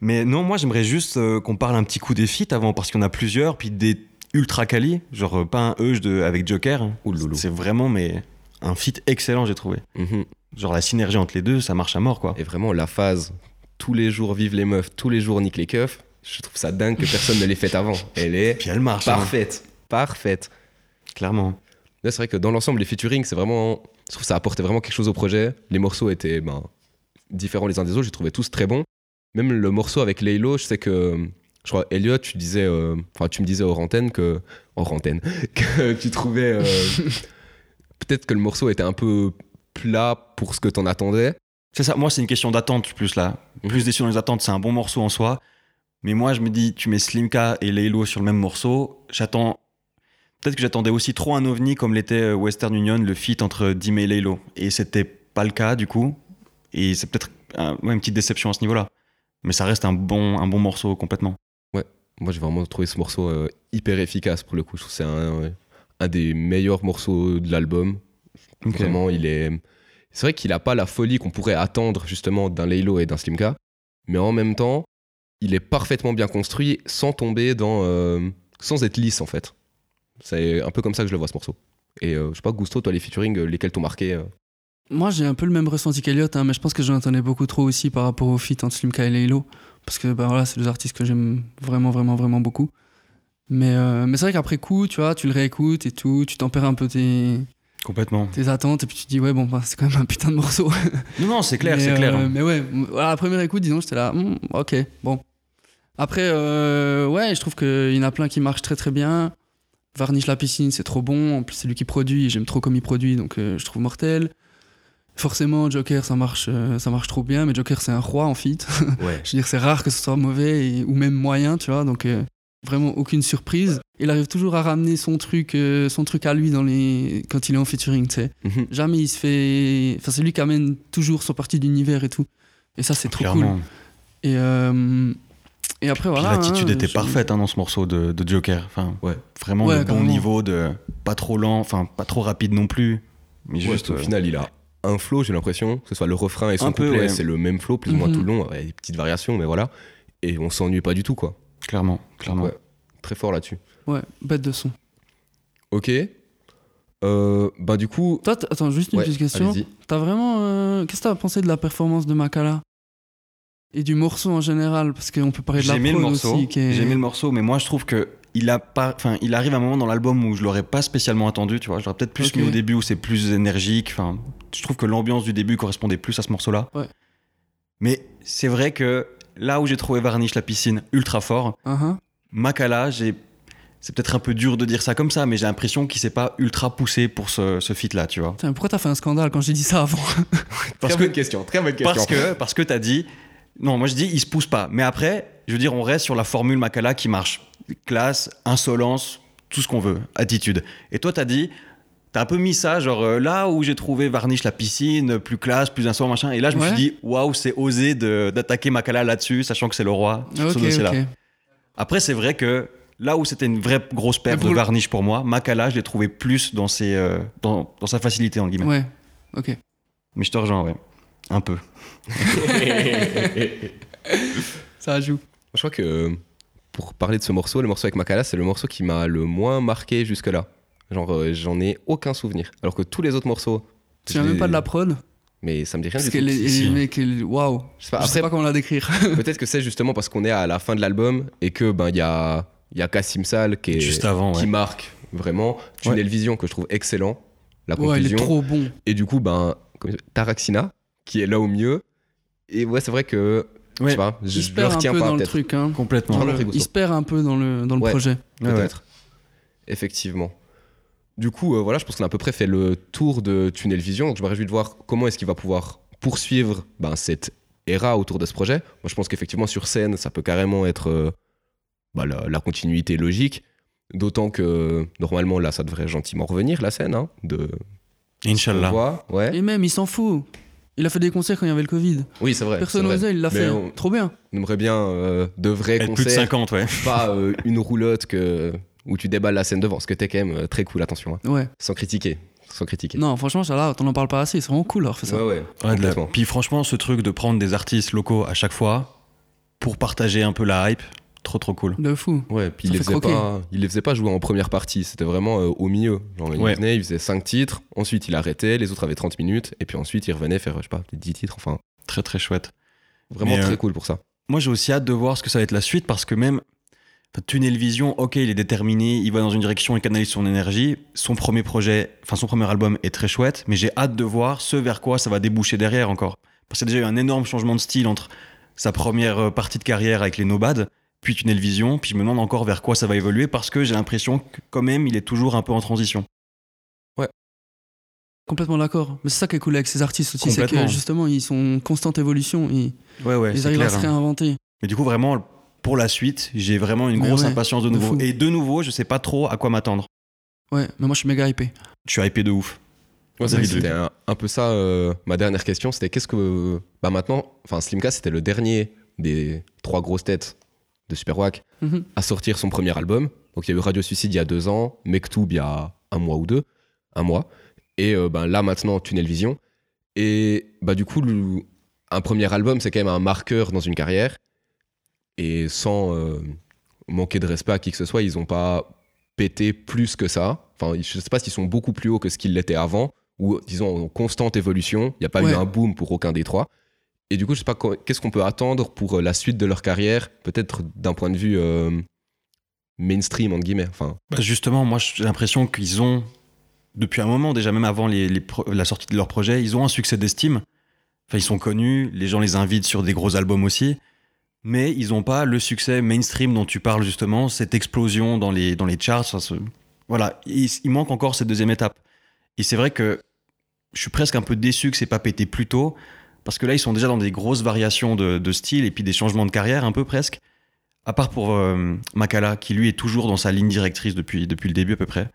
Mais non, moi, j'aimerais juste euh, qu'on parle un petit coup des feats avant, parce qu'il y en a plusieurs, puis des ultra quali, genre euh, pas un Euge de, avec Joker. hein. C'est vraiment mais un feat excellent, j'ai trouvé. Mhm. Genre la synergie entre les deux, ça marche à mort, quoi. Et vraiment, la phase tous les jours vive les meufs, tous les jours nique les keufs, je trouve ça dingue que personne ne l'ait faite avant. Elle est Puis elle marche, hein, parfaite. Parfaite. clairement. Là, c'est vrai que dans l'ensemble, les featuring, c'est vraiment. Je trouve que ça apportait vraiment quelque chose au projet. Les morceaux étaient ben, différents les uns des autres. J'ai trouvé tous très bons. Même le morceau avec Laylo, je sais que. Je crois, Elliot, tu disais. euh, Enfin, tu me disais hors antenne que. Hors antenne. Que tu trouvais. euh, Peut-être que le morceau était un peu plat pour ce que t'en attendais. C'est ça, moi c'est une question d'attente plus là. Plus déçu dans les attentes, c'est un bon morceau en soi. Mais moi je me dis, tu mets Slimka et Laylo sur le même morceau, j'attends. Peut-être que j'attendais aussi trop un ovni comme l'était euh, Western Union, le feat entre Dim et Laylo. Et c'était pas le cas du coup. Et c'est peut-être un- ouais, une petite déception à ce niveau-là. Mais ça reste un bon, un bon morceau complètement. Moi, j'ai vraiment trouvé ce morceau euh, hyper efficace pour le coup. Je trouve que c'est un, un des meilleurs morceaux de l'album. Vraiment, il est. C'est vrai qu'il a pas la folie qu'on pourrait attendre justement d'un Laylo et d'un Slimka, mais en même temps, il est parfaitement bien construit sans tomber dans. euh, sans être lisse en fait. C'est un peu comme ça que je le vois ce morceau. Et euh, je sais pas, Gusto, toi, les featuring, euh, lesquels t'ont marqué Moi, j'ai un peu le même ressenti qu'Eliott, hein, mais je pense que j'en entendais beaucoup trop aussi par rapport au feat entre Slimka et Laylo. Parce que bah, voilà, c'est deux artistes que j'aime vraiment, vraiment, vraiment beaucoup. Mais, mais c'est vrai qu'après coup, tu vois, tu le réécoutes et tout, tu tempères un peu tes, Complètement. tes attentes et puis tu te dis, ouais, bon, bah, c'est quand même un putain de morceau. Non, non, c'est clair, c'est clair. euh, mais ouais, voilà, la première écoute, disons, j'étais là, Hmm, ok, bon. Après, euh, ouais, je trouve qu'il y en a plein qui marchent très très bien. Varnish la piscine, c'est trop bon. En plus, c'est lui qui produit. J'aime trop comme il produit, donc euh, je trouve mortel. Forcément, Joker, ça marche, ça marche trop bien. Mais Joker, c'est un roi en feat. Ouais. je veux dire, c'est rare que ce soit mauvais et- ou même moyen, tu vois. Donc, vraiment aucune surprise. Il arrive toujours à ramener son truc, euh, son truc à lui dans les... quand il est en featuring, tu sais. Mhm. Jamais il se fait. Enfin, c'est lui qui amène toujours son parti d'univers et tout. Et ça, c'est trop cool. Et, euh, et après, voilà. l'attitude hein, était je- parfaite hein, dans ce morceau de, de Joker. Enfin, Ouais. Vraiment Ouais, le bon niveau de pas trop lent, enfin pas trop rapide non plus. Mais Ouais, juste. au euh, final, il a un flow, j'ai l'impression, que ce soit le refrain et son Un peu, couplet, ouais. c'est le même flow, plus ou moins Mhm. tout le long, avec des petites variations, mais voilà. Et on s'ennuie pas du tout, quoi. Clairement, clairement. Ouais. Très fort là-dessus. Ouais, bête de son. Ok. Euh, bah du coup. Toi, attends, juste une ouais, petite question. allez-y. T'as vraiment. euh, Qu'est-ce que t'as pensé de la performance de Makala? Et du morceau en général Parce qu'on peut parler de J'ai la aimé le prod morceau. aussi. Qui est... J'ai aimé le morceau, mais moi je trouve que il a pas, enfin, il arrive à un moment dans l'album où je l'aurais pas spécialement attendu. Tu vois, j'aurais peut-être plus Ok. mis au début où c'est plus énergique. Enfin, je trouve que l'ambiance du début correspondait plus à ce morceau-là. Ouais. Mais c'est vrai que là où j'ai trouvé Varnish la piscine ultra fort, Uh-huh. Makala, j'ai c'est peut-être un peu dur de dire ça comme ça, mais j'ai l'impression qu'il s'est pas ultra poussé pour ce, ce feat-là, tu vois. Putain, pourquoi t'as fait un scandale quand j'ai dit ça avant Parce très que, bonne question, très bonne question. parce que, parce que t'as dit. Non, moi je dis, il se pousse pas. Mais après, je veux dire, on reste sur la formule Makala qui marche. Classe, insolence, tout ce qu'on veut, attitude. Et toi, t'as dit, t'as un peu mis ça, genre euh, là où j'ai trouvé Varnish la piscine, plus classe, plus insolent, machin. Et là, je me Ouais. suis dit, waouh, c'est osé d'attaquer Makala là-dessus, sachant que c'est le roi sur ce Ok, dossier-là. ok. Après, c'est vrai que là où c'était une vraie grosse perte de Varnish pour moi, Makala, je l'ai trouvé plus dans, ses, euh, dans, dans sa facilité, en guillemets. Ouais, ok. Mais je te rejoins, ouais. Un peu. Ça joue. Je crois que pour parler de ce morceau, le morceau avec Makala, c'est le morceau qui m'a le moins marqué jusque-là. Genre, euh, j'en ai aucun souvenir. Alors que tous les autres morceaux. Tu viens même pas de la prod Mais ça me dit rien Parce du que tout. ils- waouh. Je sais pas, Je sais pas comment la décrire. peut-être que c'est justement parce qu'on est à la fin de l'album et que ben il y a, il y a Kassim Sal qui, est, Juste avant, qui ouais. marque vraiment. Tunnel Vision que je trouve excellent. La Ouais, il est conclusion. trop bon. Et du coup, ben, Taraxina qui est là au mieux. Et ouais, c'est vrai que. Je Ouais. sais pas, je, Il se perd un peu pas dans le truc. Hein. Complètement. Dans le- il se perd un peu dans le, dans le Ouais. projet. Ouais, ouais. Peut-être. Effectivement. Du coup, euh, voilà, je pense qu'on a à peu près fait le tour de Tunnel Vision. Donc, je me réjouis de voir comment est-ce qu'il va pouvoir poursuivre ben, cette era autour de ce projet. Moi, je pense qu'effectivement, sur scène, ça peut carrément être euh, bah, la, la continuité logique. D'autant que, normalement, là, ça devrait gentiment revenir, la scène. Hein, de Inch'Allah. ouais. Et même, il s'en fout. Il a fait des concerts quand il y avait le Covid. Oui, c'est vrai. Personne n'osait, il l'a fait. on- Trop bien. On aimerait bien euh, de vrais Être plus de concerts, 50, ouais. pas euh, une roulotte que, où tu déballes la scène devant. Ce que t'es quand même euh, très cool, attention. hein. Ouais. Sans critiquer. Sans critiquer. Non, franchement, ça là, t'en en parles pas assez. C'est vraiment cool d'avoir fait ça. Ouais, ouais. Ouais. Puis franchement, ce truc de prendre des artistes locaux à chaque fois pour partager un peu la hype, trop trop cool. De fou. Ouais, puis Ça il les, faisait pas, il les faisait pas jouer en première partie, c'était vraiment euh, au milieu. Genre, il Ouais. venait, il faisait 5 titres, ensuite il arrêtait, les autres avaient 30 minutes, et puis ensuite il revenait faire, je sais pas, peut-être 10 titres, enfin, Très très chouette. vraiment Mais, très euh, cool pour ça. Moi, j'ai aussi hâte de voir ce que ça va être la suite parce que même Tunnel Vision, ok, il est déterminé, il va dans une direction, il canalise son énergie. Son premier projet, enfin son premier album est très chouette, mais j'ai hâte de voir ce vers quoi ça va déboucher derrière encore. Parce qu'il y a déjà eu un énorme changement de style entre sa première euh, partie de carrière avec les Nobad, puis Tunnel Vision, puis je me demande encore vers quoi ça va évoluer parce que j'ai l'impression que quand même il est toujours un peu en transition. Complètement d'accord. Mais c'est ça qui est cool avec ces artistes aussi. C'est que justement, ils sont en constante évolution. Ils, Ouais, ouais, ils arrivent clair. à se hein. réinventer. Mais du coup, vraiment, pour la suite, j'ai vraiment une grosse ouais, impatience de nouveau. Et de nouveau, je sais pas trop à quoi m'attendre. Ouais, mais moi, je suis méga hypé. Je suis hypé de ouf. Ouais, c'était un, un peu ça, euh, ma dernière question, c'était qu'est-ce que. Bah maintenant, enfin, Slimka, c'était le dernier des trois grosses têtes de Super Wack Mhm. à sortir son premier album. Donc il y a eu Radio Suicide il y a deux ans, Mektoub il y a un mois ou deux, un mois. Et euh, ben, là maintenant, Tunnel Vision. Et bah, du coup, le- un premier album, c'est quand même un marqueur dans une carrière. Et sans euh, manquer de respect à qui que ce soit, ils n'ont pas pété plus que ça. Enfin, je sais pas s'ils sont beaucoup plus hauts que ce qu'ils l'étaient avant, ou disons en constante évolution. Il n'y a pas Ouais. eu un boom pour aucun des trois. Et du coup, je sais pas qu'est-ce qu'on peut attendre pour euh, la suite de leur carrière, peut-être d'un point de vue euh, mainstream entre guillemets. Enfin, Bah, justement, moi j'ai l'impression qu'ils ont, depuis un moment déjà, même avant les- les pro- la sortie de leur projet, ils ont un succès d'estime. Enfin, ils sont connus, les gens les invitent sur des gros albums aussi, mais ils n'ont pas le succès mainstream dont tu parles justement, cette explosion dans les, dans les charts. Voilà, il, manque encore cette deuxième étape. Et c'est vrai que je suis presque un peu déçu que c'est pas pété plus tôt, parce que là ils sont déjà dans des grosses variations de, de style et puis des changements de carrière un peu presque. À part pour euh, Makala, qui lui est toujours dans sa ligne directrice depuis, depuis le début à peu près.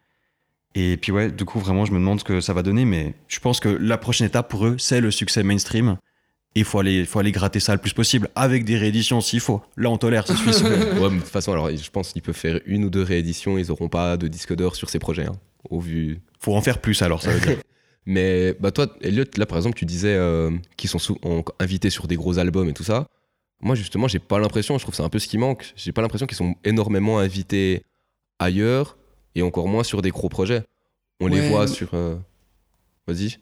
Et puis ouais, du coup, vraiment, je me demande ce que ça va donner, mais je pense que la prochaine étape pour eux, c'est le succès mainstream. Et il faut aller, faut aller gratter ça le plus possible, avec des rééditions s'il faut. Là, on tolère, c'est suisse. ouais, mais de toute façon, alors je pense qu'ils peuvent faire une ou deux rééditions, ils auront pas de disque d'or sur ces projets, hein, au vu. faut en faire plus alors, ça veut dire. Mais bah toi, Elliot, là par exemple, tu disais euh, qu'ils sont invités sur des gros albums et tout ça. Moi justement, j'ai pas l'impression, je trouve que c'est un peu ce qui manque. J'ai pas l'impression qu'ils sont énormément invités ailleurs et encore moins sur des gros projets. On les voit mais- sur. euh, Vas-y.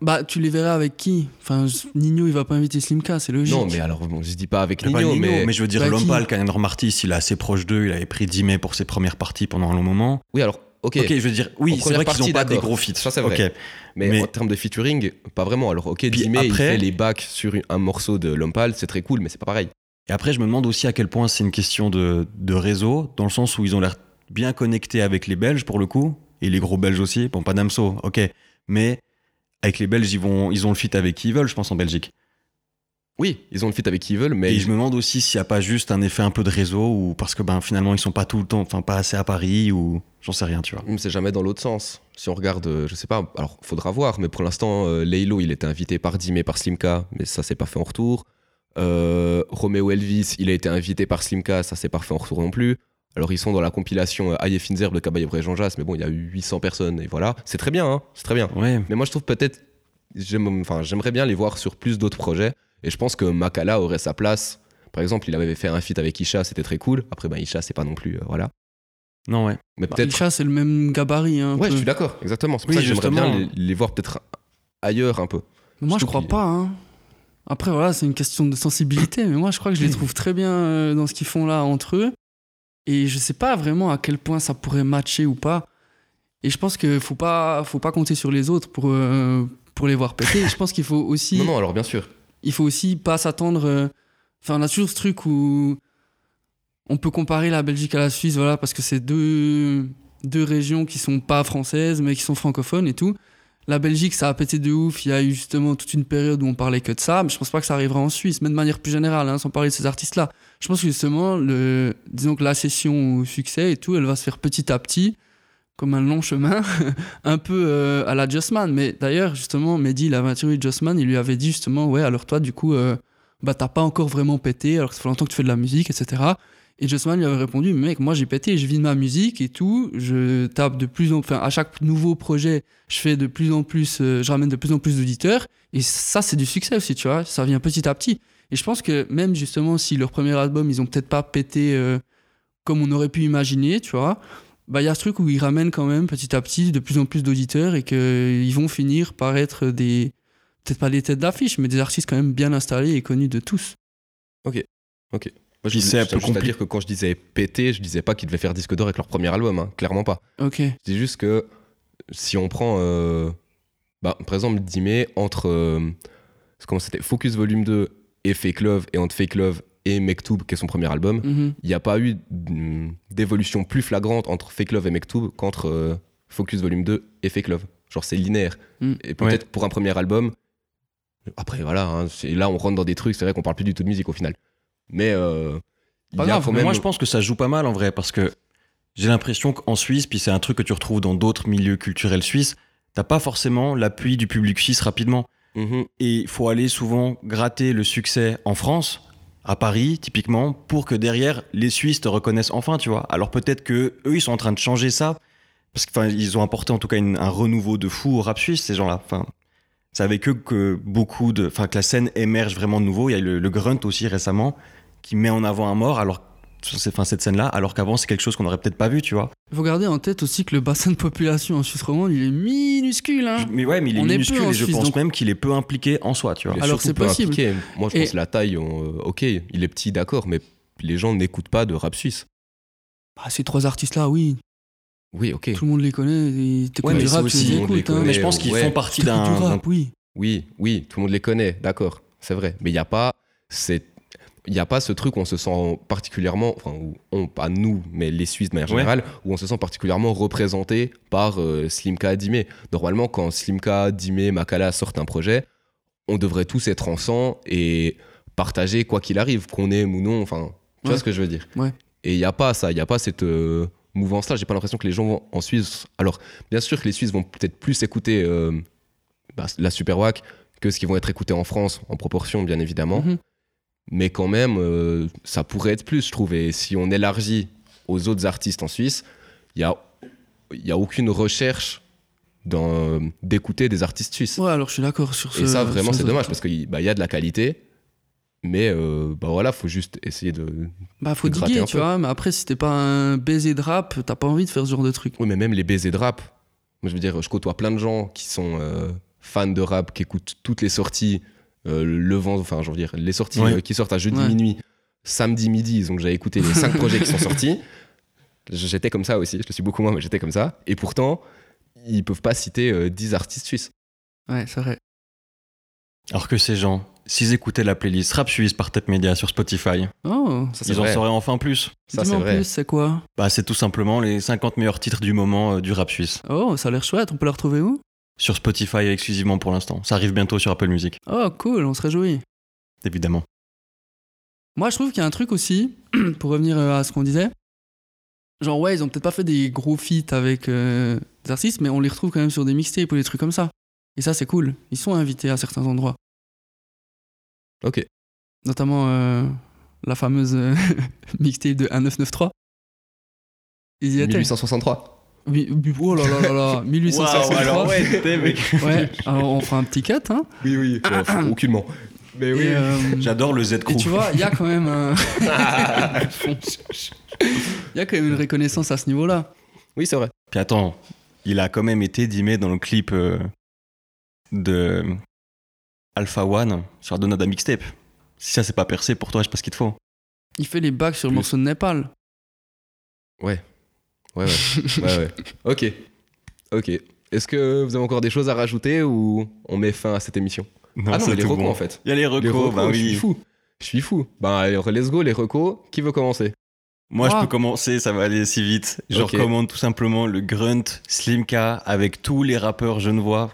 Bah, tu les verrais avec qui? Enfin, Nino, il va pas inviter Slimka, c'est logique. Non, mais alors, bon, je dis pas avec Pas Nino, mais... mais... je veux dire, Bah, Lompal, Canet Martis, il est assez proche d'eux, il avait pris 10 mai pour ses premières parties pendant un long moment. Oui, alors, ok. Ok, je veux dire, oui, c'est vrai qu'ils partie, ont pas des gros feats. Ça, c'est vrai. Ok. Mais, Mais- en termes de featuring, pas vraiment. Alors, ok, Puis Dime, il après- fait les bacs sur un morceau de Lompal, c'est très cool, mais c'est pas pareil. Et après, je me demande aussi à quel point c'est une question de, de réseau, dans le sens où ils ont l'air bien connectés avec les Belges pour le coup, et les gros Belges aussi. Bon, pas Damso, ok. Mais avec les Belges, ils, vont, ils ont le fit avec qui ils veulent, je pense, en Belgique. Oui, ils ont le fit avec qui ils veulent, mais Et je me demande aussi s'il n'y a pas juste un effet un peu de réseau, ou parce que ben, finalement, ils sont pas tout le temps, enfin, pas assez à Paris, ou j'en sais rien, tu vois. C'est jamais dans l'autre sens. Si on regarde, euh, je sais pas, alors faudra voir, mais pour l'instant, euh, Laylo, il était invité par Dimé, par Slimka, mais ça s'est pas fait en retour. Euh, Romeo Elvis, il a été invité par Slimka, ça s'est pas fait en retour non plus. Alors ils sont dans la compilation euh, Aïe et Finzer de Cabaye et Jean Jass, mais bon, il y a eu 800 personnes, et voilà. C'est très bien, hein, c'est très bien. Ouais. Mais moi, je trouve peut-être, j'aime- enfin, j'aimerais bien les voir sur plus d'autres projets, et je pense que Makala aurait sa place. Par exemple, il avait fait un feat avec Isha, c'était très cool. Après, ben, Isha, c'est pas non plus, euh, voilà. Non, ouais. Mais Bah, peut-être Isha, c'est le même gabarit. hein, Ouais, peu. je suis d'accord, exactement. C'est pour Oui, ça que j'aimerais bien les, les voir peut-être ailleurs un peu. Mais Moi, je crois pas. hein. Après, voilà, c'est une question de sensibilité, mais moi, je crois que je les trouve très bien euh, dans ce qu'ils font là entre eux. Et je sais pas vraiment à quel point ça pourrait matcher ou pas. Et je pense qu'il faut pas, faut pas compter sur les autres pour, euh, pour les voir péter. je pense qu'il faut aussi, Non, non, alors bien sûr. il faut aussi pas s'attendre. euh, Enfin, on a toujours ce truc où on peut comparer la Belgique à la Suisse, voilà, parce que c'est deux, deux régions qui sont pas françaises, mais qui sont francophones et tout. La Belgique, ça a pété de ouf. Il y a eu justement toute une période où on parlait que de ça, mais je pense pas que ça arrivera en Suisse, même de manière plus générale, hein, sans parler de ces artistes-là. Je pense que justement, le, disons que la session au succès et tout, elle va se faire petit à petit, comme un long chemin, un peu euh, à la Justman. Mais d'ailleurs, justement, Mehdi, il avait interviewé Justman, il lui avait dit justement, ouais, alors toi, du coup, euh, bah t'as pas encore vraiment pété, alors que ça fait longtemps que tu fais de la musique, etc. Et Justman lui avait répondu, mec, moi j'ai pété, je vis de ma musique et tout, je tape de plus en enfin, à chaque nouveau projet, je fais de plus en plus, euh, je ramène de plus en plus d'auditeurs, et ça c'est du succès aussi, tu vois, ça vient petit à petit. Et je pense que même justement, si leur premier album, ils ont peut-être pas pété euh, comme on aurait pu imaginer, tu vois, bah il y a ce truc où ils ramènent quand même petit à petit de plus en plus d'auditeurs et qu'ils vont finir par être des, peut-être pas des têtes d'affiche, mais des artistes quand même bien installés et connus de tous. Moi, je c'est un peu juste à compli- dire que quand je disais péter, je disais pas qu'ils devaient faire disque d'or avec leur premier album, hein, clairement pas. Ok. Je dis juste que si on prend, euh, bah, par exemple, Dimé, entre euh, c'est comment c'était Focus Volume 2 et Fake Love, et entre Fake Love et Mektoub, qui est son premier album, Mhm. il n'y a pas eu d'évolution plus flagrante entre Fake Love et Mektoub qu'entre euh, Focus Volume 2 et Fake Love. Genre, c'est linéaire. Mm. Et peut-être pour un premier album, après, voilà, hein, c'est- là, on rentre dans des trucs, c'est vrai qu'on parle plus du tout de musique au final. Mais euh, il Pas y a grave, quand mais même. moi je pense que ça joue pas mal en vrai parce que j'ai l'impression qu'en Suisse, puis c'est un truc que tu retrouves dans d'autres milieux culturels suisses, t'as pas forcément l'appui du public suisse rapidement. Mhm. Et il faut aller souvent gratter le succès en France, à Paris typiquement, pour que derrière les Suisses te reconnaissent enfin, tu vois. Alors peut-être que eux ils sont en train de changer ça parce qu'ils ont apporté en tout cas une- un renouveau de fou au rap suisse ces gens-là. Enfin, c'est avec eux que beaucoup de, enfin que la scène émerge vraiment de nouveau. Il y a eu le, le grunt aussi récemment qui met en avant un mort alors enfin, cette scène-là, alors qu'avant c'est quelque chose qu'on n'aurait peut-être pas vu, tu vois. Il faut garder en tête aussi que le bassin de population en Suisse romande, il est minuscule. Hein. Mais ouais, mais il est On minuscule et je Suisse, pense donc- même qu'il est peu impliqué en soi, tu vois. Il Alors, c'est possible. impliqué. Moi, je Et- pense la taille, on- euh, ok, il est petit, d'accord, mais les gens n'écoutent pas de rap suisse. Bah, ces trois artistes-là, oui, Oui, ok. tout le monde les connaît. Ouais, mais du rap, aussi- tu tout les écoutes. hein. Mais je pense qu'ils ouais. font partie d'un. du rap, oui. Oui, oui, tout le monde les connaît, d'accord, c'est vrai. Mais il n'y a pas, c'est, il y a pas ce truc où on se sent particulièrement, enfin, où on, pas nous, mais les Suisses de manière Ouais. générale, où on se sent particulièrement représenté par euh, Slimka, Dimé. Normalement, quand Slimka, Dimé, Makala sortent un projet, on devrait tous être ensemble et partager quoi qu'il arrive, qu'on aime ou non. Enfin, tu vois ce que je veux dire Ouais. Et il n'y a pas ça, il n'y a pas cette euh, mouvance-là. J'ai pas l'impression que les gens vont en Suisse. Alors, bien sûr que les Suisses vont peut-être plus écouter euh, bah, la Super Wack que ce qui vont être écoutés en France, en proportion, bien évidemment. Mhm. Mais quand même, euh, ça pourrait être plus, je trouve. Et si on élargit aux autres artistes en Suisse, il n'y a, y a aucune recherche d'écouter des artistes suisses. Ouais, alors je suis d'accord sur ce. Et ça, vraiment, c'est ce- dommage parce qu'il bah, y a de la qualité. Mais euh, bah voilà, faut juste essayer de. Bah, faut de diguer, tu peu. vois. Mais après, si t'es pas un baiser de rap, t'as pas envie de faire ce genre de truc. Oui, mais même les baisers de rap. Moi, je veux dire, je côtoie plein de gens qui sont euh, fans de rap, qui écoutent toutes les sorties, le vent, enfin, je veux dire, les sorties Ouais. euh, qui sortent à jeudi Ouais. minuit, samedi midi. Donc, j'avais écouté les cinq projets qui sont sortis. J'étais comme ça aussi. Je le suis beaucoup moins, mais j'étais comme ça. Et pourtant, ils peuvent pas citer euh, 10 artistes suisses. Ouais, c'est vrai. Alors que ces gens, s'ils écoutaient la playlist Rap Suisse par Tête Media sur Spotify, Oh, Ça, c'est ils en vrai. sauraient enfin plus. Ça, c'est en vrai. plus, c'est quoi? Bah, c'est tout simplement les 50 meilleurs titres du moment euh, du rap suisse. Oh, ça a l'air chouette, on peut le retrouver où? Sur Spotify exclusivement pour l'instant. Ça arrive bientôt sur Apple Music, Oh, cool, on se réjouit. évidemment. Moi, je trouve qu'il y a un truc aussi, pour revenir euh, à ce qu'on disait. Genre, ouais, ils ont peut-être pas fait des gros feats avec euh, des artistes, mais on les retrouve quand même sur des mixtapes ou des trucs comme ça. Et ça, c'est cool. Ils sont invités à certains endroits. Ok. Notamment euh, la fameuse mixtape de 1993. Ils y étaient. 1863. Oui, oui, oh là là là là, 1863. ouais, t'es, mec. Ouais, alors on fera un petit cut, hein. Oui, oui. aucunement. Mais Et, euh, J'adore le Z et tu vois, il y a quand même un... Il y a quand même une reconnaissance à ce niveau-là. Oui, c'est vrai. Puis attends, il a quand même été dimé dans le clip euh, de Alpha One sur Donada Mixtape. Si ça c'est pas percé pour toi, je sais pas ce qu'il te faut. Il fait les bacs sur le morceau de Népal. Ouais, ouais. ouais, ouais. Ok. Ok. Est-ce que vous avez encore des choses à rajouter ou on met fin à cette émission? Non, Ah non, c'est mais les tout recos bon. en fait. Il y a les recos, Les recos, bah je suis oui. fou. Je suis fou. Bah alors, let's go, les recos. Qui veut commencer? Moi, je peux commencer, ça va aller si vite. Je recommande tout simplement le Grunt Slimka avec tous les rappeurs genevois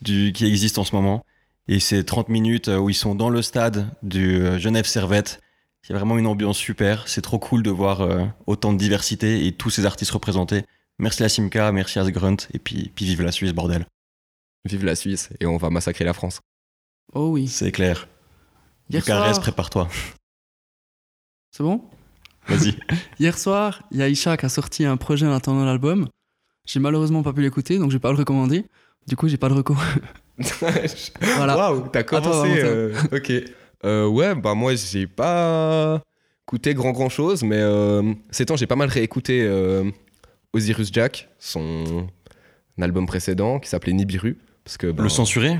du, qui existent en ce moment. Et c'est 30 minutes euh, où ils sont dans le stade du euh, Genève Servette. Il y a vraiment une ambiance super. C'est trop cool de voir euh, autant de diversité et tous ces artistes représentés. Merci à Simka, merci à Grunt, et puis, puis vive la Suisse, bordel. Vive la Suisse et on va massacrer la France. Oh oui. C'est clair. Hier Bucarest, soir... prépare-toi. C'est bon? Vas-y. Hier soir, il y a Isha qui a sorti un projet en attendant l'album. J'ai malheureusement pas pu l'écouter, donc je vais pas le recommander. Du coup, j'ai pas de recours. Voilà. Waouh, t'as commencé. Valentin. euh, ok. Euh, ouais, bah moi j'ai pas écouté grand grand chose, mais euh, ces temps j'ai pas mal réécouté euh, Osiris Jack, son album précédent qui s'appelait Nibiru. Parce que, bah, Le censuré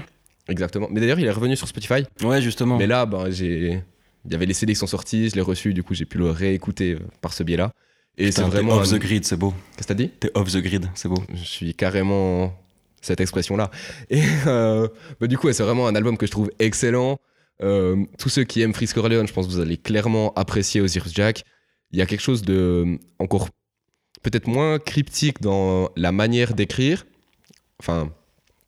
Exactement. Mais d'ailleurs, il est revenu sur Spotify. Ouais, justement. Mais là, bah, j'ai. Il y avait les CD qui sont sortis, je l'ai reçu, du coup j'ai pu le réécouter euh, par ce biais-là. Et c'est vraiment. off un- the grid, c'est beau. Qu'est-ce que t'as dit? T'es off the grid, c'est beau. je suis carrément cette expression-là. Et euh, bah, du coup, ouais, c'est vraiment un album que je trouve excellent. Euh, tous ceux qui aiment Frisk Orleans, je pense que vous allez clairement apprécier Osiris Jack. Il y a quelque chose de euh, encore peut-être moins cryptique dans la manière d'écrire. Enfin,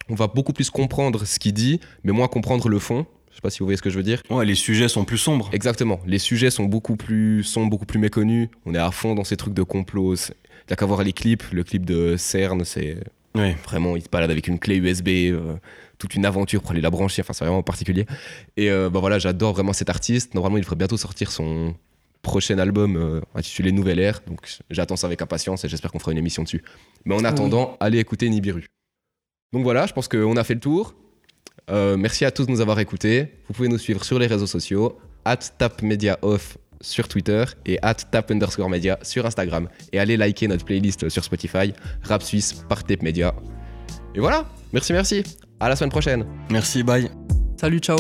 on va beaucoup plus comprendre ce qu'il dit, mais moins comprendre le fond. Je sais pas si vous voyez ce que je veux dire. Ouais, les sujets sont plus sombres. Exactement. Les sujets sont beaucoup plus, sont beaucoup plus méconnus. On est à fond dans ces trucs de complot. C'est- Il y a qu'à voir les clips. Le clip de CERN, c'est Ouais. vraiment, il se balade avec une clé USB, euh, toute une aventure pour aller la brancher. Enfin, c'est vraiment particulier. Et euh, bah voilà, j'adore vraiment cet artiste. Normalement, il devrait bientôt sortir son prochain album euh, intitulé Nouvelle Ère. Donc, j'attends ça avec impatience et j'espère qu'on fera une émission dessus. Mais en oui. attendant, allez écouter Nibiru. Donc voilà, je pense qu'on a fait le tour. Merci à tous de nous avoir écoutés. Vous pouvez nous suivre sur les réseaux sociaux, at tapmediaoff sur Twitter et at tap underscore media sur Instagram. Et allez liker notre playlist sur Spotify, Rap Suisse par Tape Media. Et voilà, merci, merci. À la semaine prochaine. Merci, bye. Salut, ciao